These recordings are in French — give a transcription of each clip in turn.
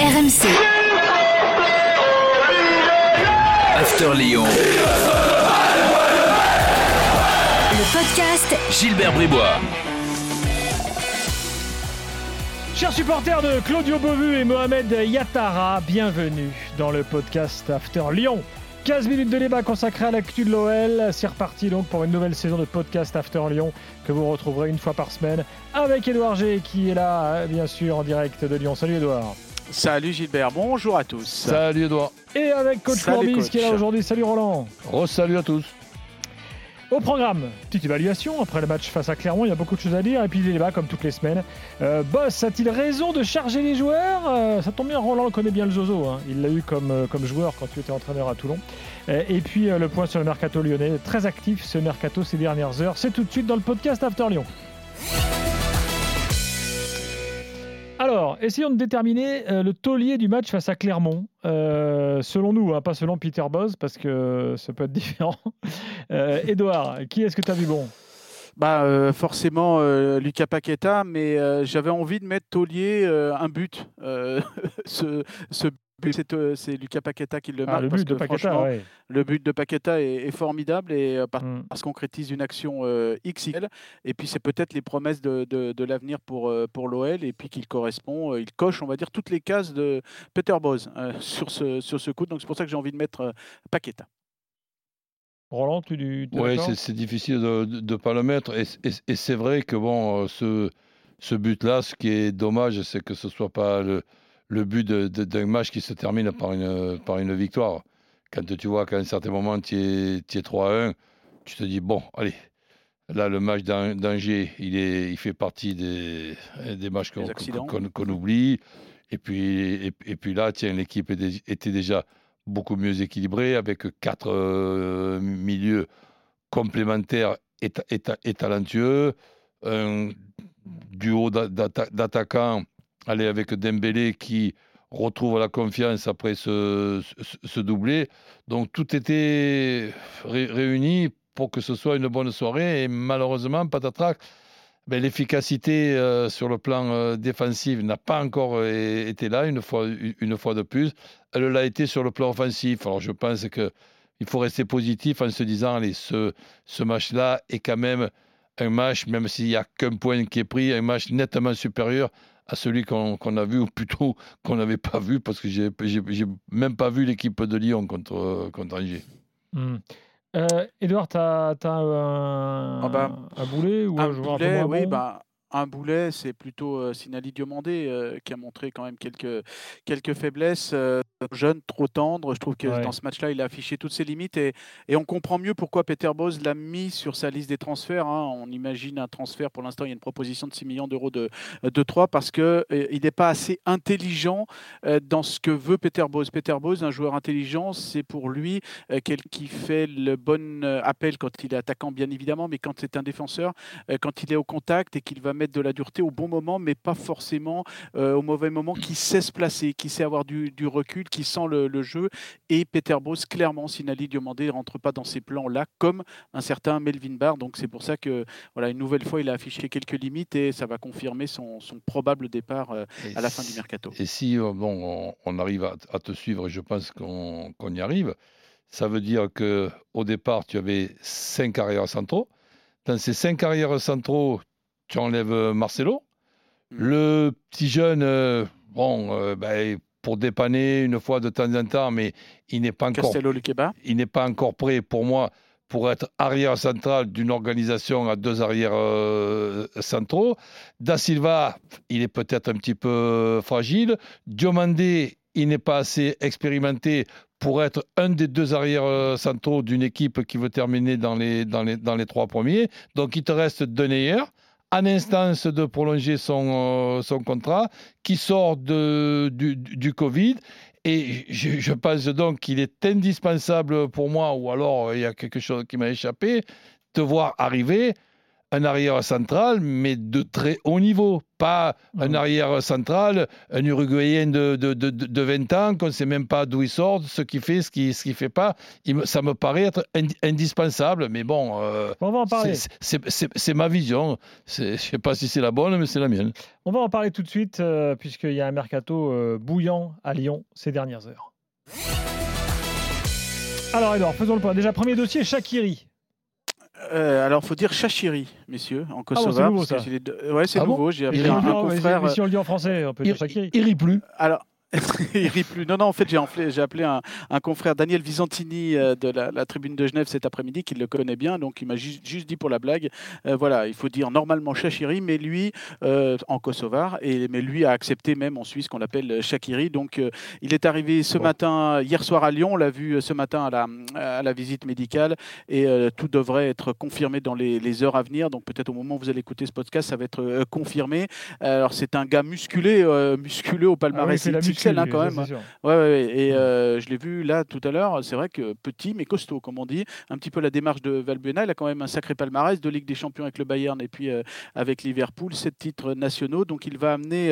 RMC. After Lyon. Le podcast Gilbert Bribois. Chers supporters de Claudio Bovu et Mohamed Yattara, bienvenue dans le podcast After Lyon. 15 minutes de débat consacré à l'actu de l'OL. C'est reparti donc pour une nouvelle saison de podcast After Lyon que vous retrouverez une fois par semaine avec Edouard G qui est là, bien sûr, en direct de Lyon. Salut Edouard. Salut Gilbert, bonjour à tous. Salut Edouard. Et avec Coach Salut, Corbis qui est là aujourd'hui. Salut Roland. Re-salut à tous. Au programme, petite évaluation après le match face à Clermont, il y a beaucoup de choses à dire et puis des débats comme toutes les semaines. Euh, Boss a-t-il raison de charger les joueurs Euh, Ça tombe bien, Roland connaît bien le Zozo, hein. il l'a eu comme, euh, comme joueur quand tu étais entraîneur à Toulon. Euh, et puis euh, le point sur le mercato lyonnais, très actif ce mercato ces dernières heures, c'est tout de suite dans le podcast After Lyon. Alors, essayons de déterminer euh, le taulier du match face à Clermont. Euh, selon nous, hein, pas selon Peter Boz, parce que ça peut être différent. Euh, Edouard, qui est-ce que tu as vu bon? Bah euh, forcément euh, Lucas Paqueta, mais euh, j'avais envie de mettre Taulier euh, un but. Euh, ce, ce but, c'est, euh, c'est Lucas Paqueta qui le marque Ah, Le parce but de que Paqueta, franchement, ouais. le but de Paqueta est, est formidable et euh, Mm. parce qu'on concrétise une action euh, XXL. Et puis c'est peut-être les promesses de, de- de l'avenir pour, euh, pour l'OL et puis qu'il correspond, euh, il coche, on va dire, toutes les cases de Peter Boz euh, sur, ce, sur ce coup. Donc c'est pour ça que j'ai envie de mettre euh, Paqueta. Roland, tu, tu d'accord c'est c'est difficile de ne pas le mettre. Et, et- et c'est vrai que bon, ce, ce but-là, ce qui est dommage, c'est que ce ne soit pas le, le but de- de- d'un match qui se termine par une, par une victoire. Quand tu vois qu'à un certain moment, tu es, es 3-1, tu te dis, bon, allez, là, le match d'An- d'Angers, il, est- il fait partie des, des matchs qu'on oublie. Et puis, et, et puis là, tiens, l'équipe était- déjà beaucoup mieux équilibrée avec quatre euh, milieux complémentaires et, ta- et ta- et talentueux. Un duo d'a- d'atta- d'attaquants, allez, avec Dembélé qui retrouve la confiance après ce, doublé. Donc tout était ré- réuni pour que ce soit une bonne soirée. Et malheureusement, patatrac, ben, l'efficacité euh, sur le plan euh, défensif n'a pas encore euh, été là une fois, une fois de plus. Elle l'a été sur le plan offensif. Alors je pense que il faut rester positif en se disant, allez, ce, ce match-là est quand même un match, même s'il n'y a qu'un point qui est pris, un match nettement supérieur à celui qu'on a vu, ou plutôt qu'on n'avait pas vu, parce que j'ai même pas vu l'équipe de Lyon contre, euh, contre Angers. Hmm. Euh, Edouard, tu as, un, Ah bah, un boulet ou un, Un joueur un peu boulet, moins oui, bon? bah, un boulet, c'est plutôt euh, Sinali Diomandé euh, qui a montré quand même quelques, quelques faiblesses. euh, jeune, trop tendre. Je trouve que Ouais. dans ce match-là, il a affiché toutes ses limites et, et on comprend mieux pourquoi Peter Bose l'a mis sur sa liste des transferts. hein. On imagine un transfert, pour l'instant, il y a une proposition de 6 millions d'euros de, de 3 parce qu'il il n'est pas assez intelligent dans ce que veut Peter Bose. Peter Bose, un joueur intelligent, c'est pour lui quelqu'un qui fait le bon appel quand il est attaquant, bien évidemment, mais quand c'est un défenseur, quand il est au contact et qu'il va mettre de la dureté au bon moment, mais pas forcément euh, au mauvais moment, qui sait se placer, qui sait avoir du, du recul, qui sent le, le jeu. Et Peter Bose, clairement, Sinali Diomandé ne rentre pas dans ces plans-là, comme un certain Melvin Barr. Donc c'est pour ça que, voilà, une nouvelle fois, il a affiché quelques limites et ça va confirmer son, son probable départ euh, à la fin du mercato. Et si euh, bon, on, on arrive à, à te suivre, et je pense qu'on qu'on y arrive, ça veut dire que au départ, tu avais cinq arrières centraux. Dans ces cinq arrières centraux, tu enlèves euh, Marcelo. Mm. Le petit jeune, euh, bon, euh, ben, pour dépanner une fois de temps en temps, mais il n'est pas encore il n'est pas encore prêt pour moi pour être arrière central d'une organisation à deux arrières euh, centraux. Da Silva, il est peut-être un petit peu fragile. Diomandé, il n'est pas assez expérimenté pour être un des deux arrières centraux d'une équipe qui veut terminer dans les, dans les, dans les trois premiers. Donc il te reste Deneyer, en instance de prolonger son, euh, son contrat, qui sort de, du, Covid. Et je, je pense donc qu'il est indispensable pour moi, ou alors il y a quelque chose qui m'a échappé, de voir arriver un arrière central, mais de très haut niveau. Pas un Mhm. arrière central, un Uruguayen de, de, de, de 20 ans, qu'on ne sait même pas d'où il sort, ce qu'il fait, ce qu'il ne ce fait pas. Il ça me paraît être indi- indispensable, mais bon, euh, On va en parler. c'est- ma vision. Je ne sais pas si c'est la bonne, mais c'est la mienne. On va en parler tout de suite, euh, puisqu'il y a un mercato euh, bouillant à Lyon ces dernières heures. Alors, Edouard, faisons le point. Déjà, premier dossier, Shakiri. Euh, alors, faut dire Chachiri, messieurs, en Ah bon, Kosovo. c'est nouveau, ça. c'est les deux- Ouais, c'est Ah bon nouveau. J'ai Mais appelé un, un confrère. si on le dit en français, on peut dire Shakiri. il rit plus. Alors, il rit plus. Non, non, en fait, j'ai appelé un, un confrère, Daniel Visantini, euh, de la, la tribune de Genève cet après-midi, qui le connaît bien. Donc, il m'a ju- juste dit pour la blague, euh, voilà, il faut dire normalement Chachiri, mais lui, euh, en kosovar, et, mais lui a accepté même en Suisse qu'on l'appelle euh, Shakiri. Donc, euh, il est arrivé ce Bon. matin, hier soir à Lyon. On l'a vu euh, ce matin à la, à la visite médicale, et euh, tout devrait être confirmé dans les, les heures à venir. Donc, peut-être au moment où vous allez écouter ce podcast, ça va être euh, confirmé. Alors, c'est un gars musculé, euh, musculé au Ah oui, muscu, hein, quand même. sûr. Ouais, ouais, ouais. et euh, je l'ai vu là tout à l'heure. C'est vrai que petit mais costaud, comme on dit. Un petit peu la démarche de Valbuena. Il a quand même un sacré palmarès de Ligue des Champions avec le Bayern et puis euh, avec Liverpool, sept titres nationaux. Donc il va amener.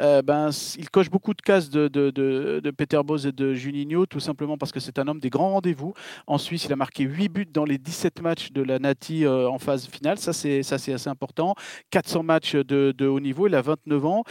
euh, ben, il coche beaucoup de cases de, de, de, de Peter Bosz et de Juninho, tout simplement parce que c'est un homme des grands rendez-vous. En Suisse, il a marqué 8 buts dans les 17 matchs de la Nati en phase finale. Ça, c'est ça, c'est assez important. 400 matchs de, de haut niveau. Il a 29 ans.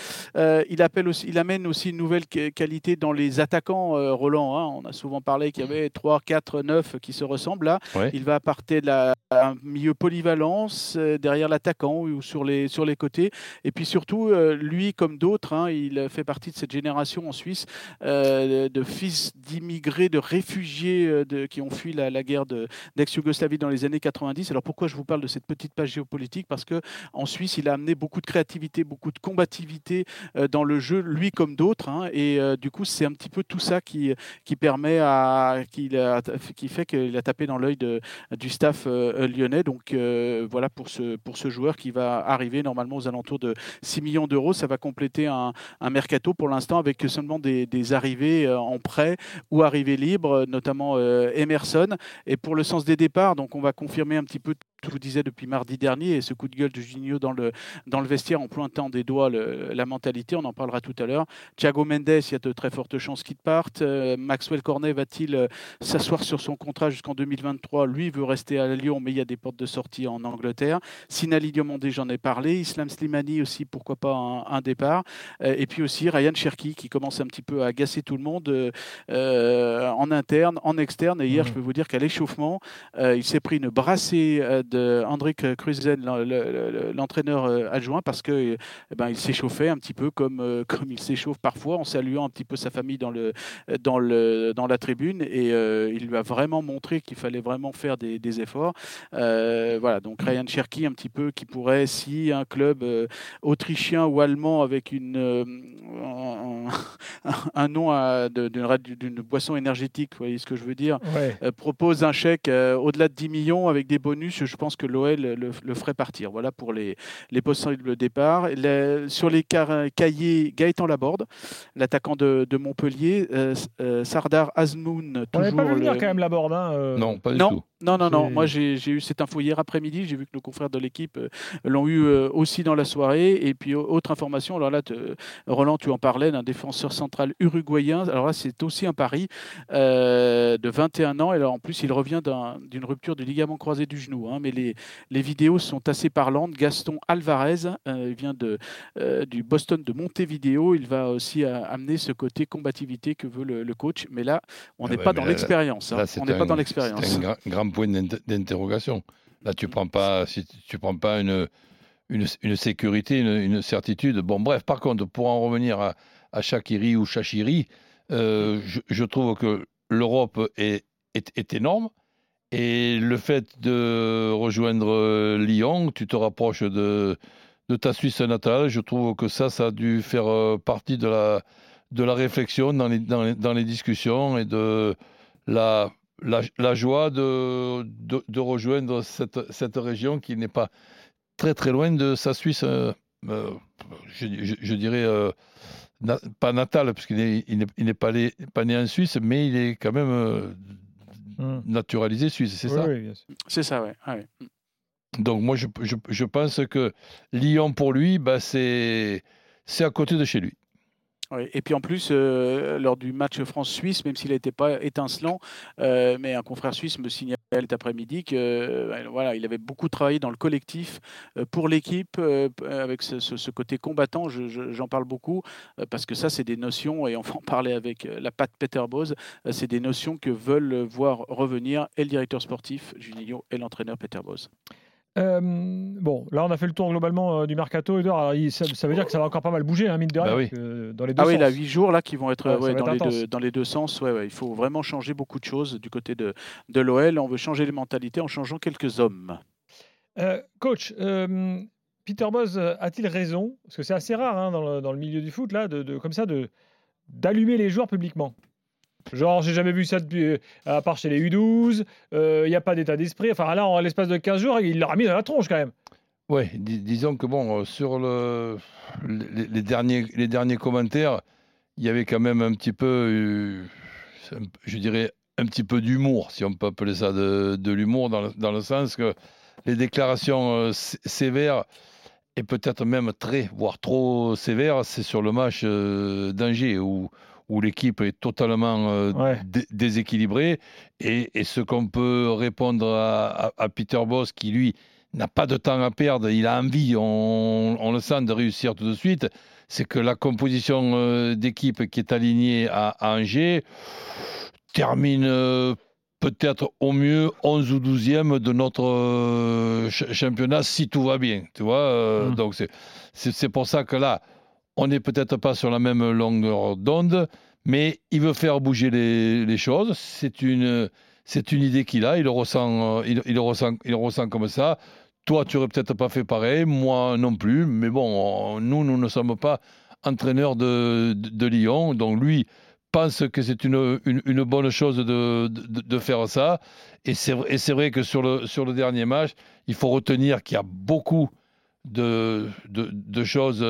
Il, appelle aussi, il amène aussi une nouvelle qua- qualité dans les attaquants, euh, Roland. hein. On a souvent parlé qu'il y avait 3, 4, 9 qui se ressemblent. Là, Ouais. il va apporter de la, un milieu polyvalence euh, derrière l'attaquant ou sur les, sur les côtés. Et puis surtout, euh, lui, comme d'autres, hein, il fait partie de cette génération en Suisse euh, de fils d'immigrés, de réfugiés euh, de- qui ont fui la, guerre de- d'ex-Yougoslavie dans les années 90. Alors pourquoi je vous parle de cette petite page géopolitique? Parce que en Suisse, il a amené beaucoup de créativité, beaucoup de combativité dans le jeu, lui comme d'autres. hein. et du coup, c'est un petit peu tout ça qui, qui permet à, qui fait qu'il a tapé dans l'œil du staff lyonnais. Donc euh, voilà pour ce, pour ce joueur qui va arriver normalement aux alentours de 6 millions d'euros. Ça va compléter un, un mercato pour l'instant avec seulement des, des arrivées euh, en prêt ou arrivées libres, notamment euh, Emerson. Et pour le sens des départs, donc on va confirmer un petit peu je vous disais depuis mardi dernier et ce coup de gueule de Juninho dans le, dans le vestiaire en pointant des doigts le- la mentalité, on en parlera tout à l'heure. Thiago Mendes, il y a de très fortes chances qu'il parte. Euh, Maxwell Cornet va-t-il euh, s'asseoir sur son contrat jusqu'en 2023 Lui veut rester à Lyon, mais il y a des portes de sortie en Angleterre. Sinali Diomandé, j'en ai parlé. Islam Slimani aussi, pourquoi pas un, un départ. Euh, et puis aussi Ryan Cherki qui commence un petit peu à agacer tout le monde euh, en interne, en externe. Et hier, Mhm. je peux vous dire qu'à l'échauffement, il s'est pris une brassée de Hendrik le- l'entraîneur euh, adjoint, parce que euh, eh ben, il s'échauffait un petit peu comme, euh, comme il s'échauffe parfois, en saluant un petit peu sa famille dans, le, dans, le, dans la tribune. Et euh, il lui a vraiment montré qu'il fallait vraiment faire des, des efforts. Euh, voilà, donc Ryan Cherky, un petit peu, qui pourrait, si un club autrichien ou allemand avec une, un, un nom d'une boisson énergétique, vous voyez ce que je veux dire Ouais. propose un chèque au-delà de 10 millions avec des bonus, je pense que l'OL le, le ferait partir. Voilà pour les, les possibles départs. Sur les car- cahiers, Gaëtan Laborde, l'attaquant de, de Montpellier, euh, euh, Sardar Azmoun, On n'avait toujours pas vu venir le- quand même la borde. Hein, euh. Non, pas du non, tout. Non, non, non. Moi, j'ai eu cette info hier après-midi. J'ai vu que nos confrères de l'équipe euh, l'ont eu euh, aussi dans la soirée. Et puis, au- autre information, alors là, te- Roland, tu en parlais, d'un défenseur central uruguayen. Alors là, c'est aussi un pari euh, de 21 ans. Et alors, en plus, il revient d'un- d'une rupture du ligament croisé du genou. hein. Mais les, les vidéos sont assez parlantes. Gaston Alvarez, il vient de, du Boston de Montevideo. Il va aussi amener ce côté combativité que veut le, le coach. Mais là, on Ah n'est ouais, pas dans là- l'expérience. hein. Là, On n'est pas dans l'expérience. Point d'int- d'interrogation. Là, tu prends pas, si tu- prends pas une, une, sécurité, une, certitude. Bon, bref, par contre, pour en revenir à, à Shakiri ou Shachiri, euh, je, trouve que l'Europe est, est, énorme. Et le fait de rejoindre Lyon, tu te rapproches de, de ta Suisse natale. Je trouve que ça, ça a dû faire euh, partie de la, de la réflexion dans les, dans les discussions et de la, la, la joie de, de, de rejoindre cette, cette région qui n'est pas très très loin de sa Suisse, euh, euh, je, je- je dirais, euh, na- pas natale, parce qu'il n'est il pas, né- pas né en Suisse, mais il est quand même euh, Hum. naturalisé suisse, c'est Oui, ça? oui, bien sûr. C'est ça, ouais. Ah ouais. Donc moi, je, je- je pense que Lyon, pour lui, bah, c'est c'est à côté de chez lui. Et puis en plus, euh, lors du match France-Suisse, même s'il n'était pas étincelant, euh, mais un confrère suisse me signalait cet après-midi que euh, voilà, il avait beaucoup travaillé dans le collectif pour l'équipe, avec ce, côté combattant. je- je- J'en parle beaucoup parce que ça, c'est des notions, et on va en parler avec la patte Peter Bose, c'est des notions que veulent voir revenir et le directeur sportif, Juninho, et l'entraîneur Peter Bose. Euh, bon, là, on a fait le tour globalement euh, du mercato. Edouard. Alors, il- ça, ça veut dire que ça va encore pas mal bouger, hein, mine de rien, Bah oui. que dans les deux Ah oui, sens. là, huit jours là qui vont être Ouais, ça ouais, va dans, être les deux, dans les deux sens. Ouais, ouais, il faut vraiment changer beaucoup de choses du côté de, de l'OL. On veut changer les mentalités en changeant quelques hommes. Euh, coach, euh, Peter euh, a-t-il raison? Parce que c'est assez rare hein, dans, le, dans le milieu du foot, là, de, de- comme ça, de d'allumer les joueurs publiquement. Genre, j'ai jamais vu ça depuis, euh, à part chez les U12, il n'y a pas d'état d'esprit. Enfin, là, en l'espace de 15 jours, il leur a mis dans la tronche quand même. Dis- disons que bon, euh, sur le, les, derniers, commentaires, il y avait quand même un petit peu, euh, je dirais, un petit peu d'humour, si on peut appeler ça de, l'humour, dans le, sens que les déclarations sé- sévères, et peut-être même très, voire trop sévères, c'est sur le match d'Angers, où l'équipe est totalement euh, Ouais. déséquilibrée. Et, et ce qu'on peut répondre à, à- à Peter Boss, qui lui n'a pas de temps à perdre, il a envie, on, on le sent, de réussir tout de suite, c'est que la composition euh, d'équipe qui est alignée à, à Angers termine euh, peut-être au mieux 11 ou 12e de notre euh, ch- championnat si tout va bien. Tu vois euh, Mm. Donc c'est c'est pour ça que là, on n'est peut-être pas sur la même longueur d'onde, mais il veut faire bouger les, choses. C'est une, c'est une idée qu'il a, il le, ressent, euh, il, ressent, il ressent comme ça. Toi, tu aurais peut-être pas fait pareil, moi non plus, mais bon, on- nous, nous ne sommes pas entraîneurs de, de, Lyon, donc lui pense que c'est une, une, bonne chose de, de, faire ça. Et c'est vrai, que sur le, sur le dernier match, il faut retenir qu'il y a beaucoup de, de, de choses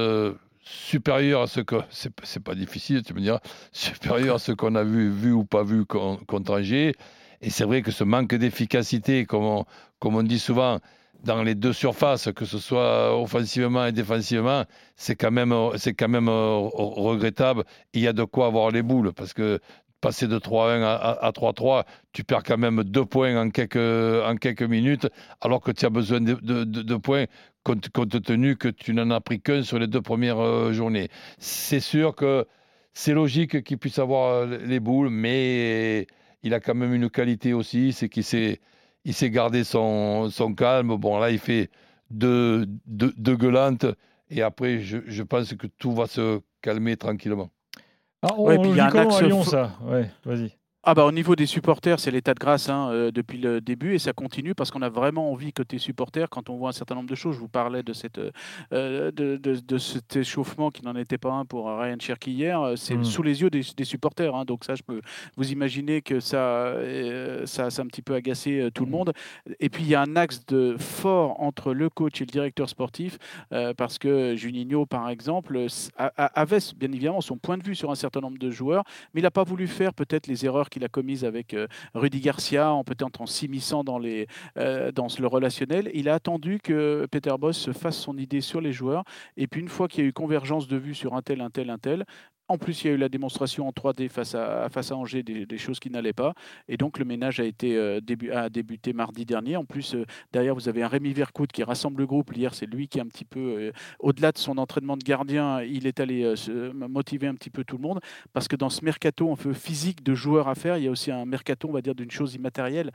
supérieures à ce que. C'est, pas difficile, tu me diras, supérieures à ce qu'on a vu, vu ou pas vu con- contre Angers. Et c'est vrai que ce manque d'efficacité, comme on, comme on dit souvent, dans les deux surfaces, que ce soit offensivement et défensivement, c'est quand même, c'est quand même euh, regrettable. Il y a de quoi avoir les boules, parce que passer de 3-1 à, à- à 3-3, tu perds quand même deux points en quelques, minutes, alors que tu as besoin de, points compte, tenu que tu n'en as pris qu'un sur les deux premières euh, journées. C'est sûr que c'est logique qu'il puisse avoir euh, les boules, mais il a quand même une qualité aussi, c'est qu'il s'est il s'est gardé son, calme. Bon, là, il fait deux, deux, gueulantes. Et après, je pense que tout va se calmer tranquillement. Ah, on Ouais, puis il y a un axe à Lyon, ça? Ouais, vas-y. Ah bah au niveau des supporters, c'est l'état de grâce hein, euh, depuis le début et ça continue parce qu'on a vraiment envie côté supporters quand on voit un certain nombre de choses. Je vous parlais de cette euh, de, de- de cet échauffement qui n'en était pas un pour Ryan Cherky hier. euh, C'est Mm. sous les yeux des, des supporters, hein, donc ça je peux vous imaginer que ça euh, ça, ça a un petit peu agacé euh, tout le Mm. monde. Et puis il y a un axe de fort entre le coach et le directeur sportif euh, parce que Juninho par exemple s- a- a- avait bien évidemment son point de vue sur un certain nombre de joueurs mais il n'a pas voulu faire peut-être les erreurs qu'il a commises avec euh, Rudy Garcia, en peut-être en s'immisçant euh, dans le relationnel. Il a attendu que Peter Boss se fasse son idée sur les joueurs. Et puis une fois qu'il y a eu convergence de vues sur un tel, un tel, un tel, en plus, il y a eu la démonstration en 3D face à, Angers des, choses qui n'allaient pas. Et donc, le ménage a, été, euh, a débuté mardi dernier. En plus, euh, derrière, vous avez un Rémi Vercoute qui rassemble le groupe. Hier, c'est lui qui est un petit peu, euh, au-delà de son entraînement de gardien, il est allé motiver un petit peu tout le monde. Parce que dans ce mercato un peu physique de joueurs à faire, il y a aussi un mercato, on va dire, d'une chose immatérielle.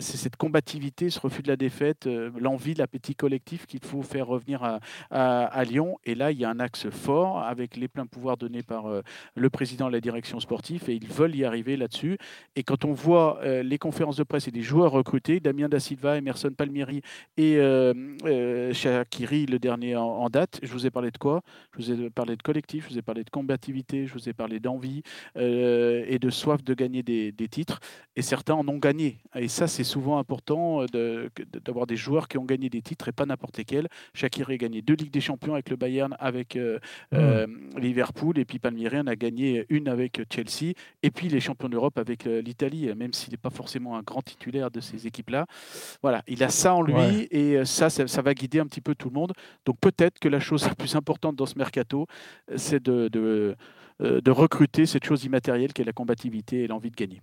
C'est cette combativité, ce refus de la défaite, l'envie, l'appétit collectif qu'il faut faire revenir à- à Lyon. Et là, il y a un axe fort avec les pleins pouvoirs donnés par euh, le président et la direction sportive et ils veulent y arriver là-dessus. Et quand on voit euh, les conférences de presse et les joueurs recrutés, Damien Da Silva, Emerson Palmieri et euh, Shaqiri, le dernier en, en date, je vous ai parlé de quoi? Je vous ai parlé de collectif, je vous ai parlé de combativité, je vous ai parlé d'envie et de soif de gagner des, des titres. Et certains en ont gagné. Et ça, c'est souvent important de- d'avoir des joueurs qui ont gagné des titres et pas n'importe lesquels. Shaqiri a gagné deux Ligues des Champions avec le Bayern, avec euh, euh, Liverpool, et puis Palmieri Palmyre en a gagné une avec Chelsea et puis les champions d'Europe avec l'Italie, même s'il n'est pas forcément un grand titulaire de ces équipes-là. Voilà, il a ça en lui et ça, ça, va guider un petit peu tout le monde. Donc peut-être que la chose la plus importante dans ce mercato, c'est de, recruter cette chose immatérielle qui est la combativité et l'envie de gagner.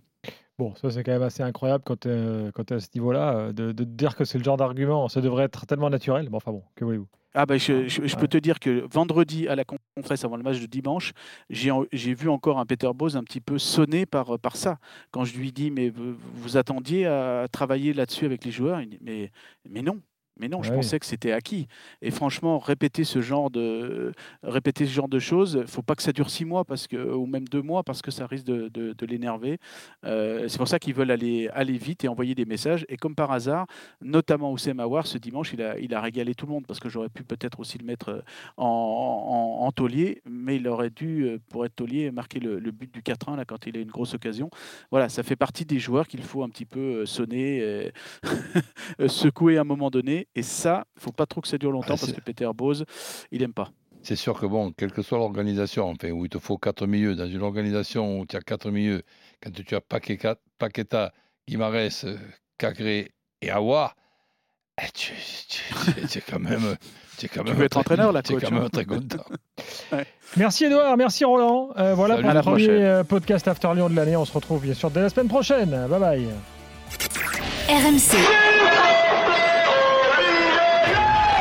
Bon, ça c'est quand même assez incroyable quand tu es, à ce niveau-là, euh, de, dire que c'est le genre d'argument, ça devrait être tellement naturel. Bon, enfin bon, que voulez-vous? Ah ben je, je- je Ouais. peux te dire que vendredi à la conférence avant le match de dimanche, j'ai vu encore un Peter Bose un petit peu sonné par, par ça. Quand je lui dis mais vous, vous attendiez à travailler là-dessus avec les joueurs, il dit mais, mais non. Mais non, je Ouais. pensais que c'était acquis. Et franchement, répéter ce genre de, répéter ce genre de choses, faut pas que ça dure six mois parce que, ou même deux mois parce que ça risque de, de- de l'énerver. Euh, c'est pour ça qu'ils veulent aller, aller vite et envoyer des messages. Et comme par hasard, notamment Oussem Aouar, ce dimanche, il a, il a régalé tout le monde parce que j'aurais pu peut-être aussi le mettre euh, en, en, en taulier, mais il aurait dû, euh, pour être taulier, marquer le, le but du 4-1 là, quand il a une grosse occasion. Voilà, ça fait partie des joueurs qu'il faut un petit peu sonner, secouer à un moment donné. Et ça, il faut pas trop que ça dure longtemps Ah, parce que Peter Bose, il aime pas. C'est sûr que bon, quelle que soit l'organisation, enfin, où il te faut quatre milieux, dans une organisation où tu as quatre milieux, quand tu as Paqueta, Paqueta Guimarães, euh, Cacré et Aouar, eh, tu, tu- tu- tu es quand même. Tu es quand Tu même veux être très- entraîneur, là, Tu es quand même hein. très content. Merci Edouard, merci Roland. Euh, voilà Salut. pour le la premier prochaine. euh, podcast After Lyon de l'année. On se retrouve bien sûr dès la semaine prochaine. Bye bye. RMC,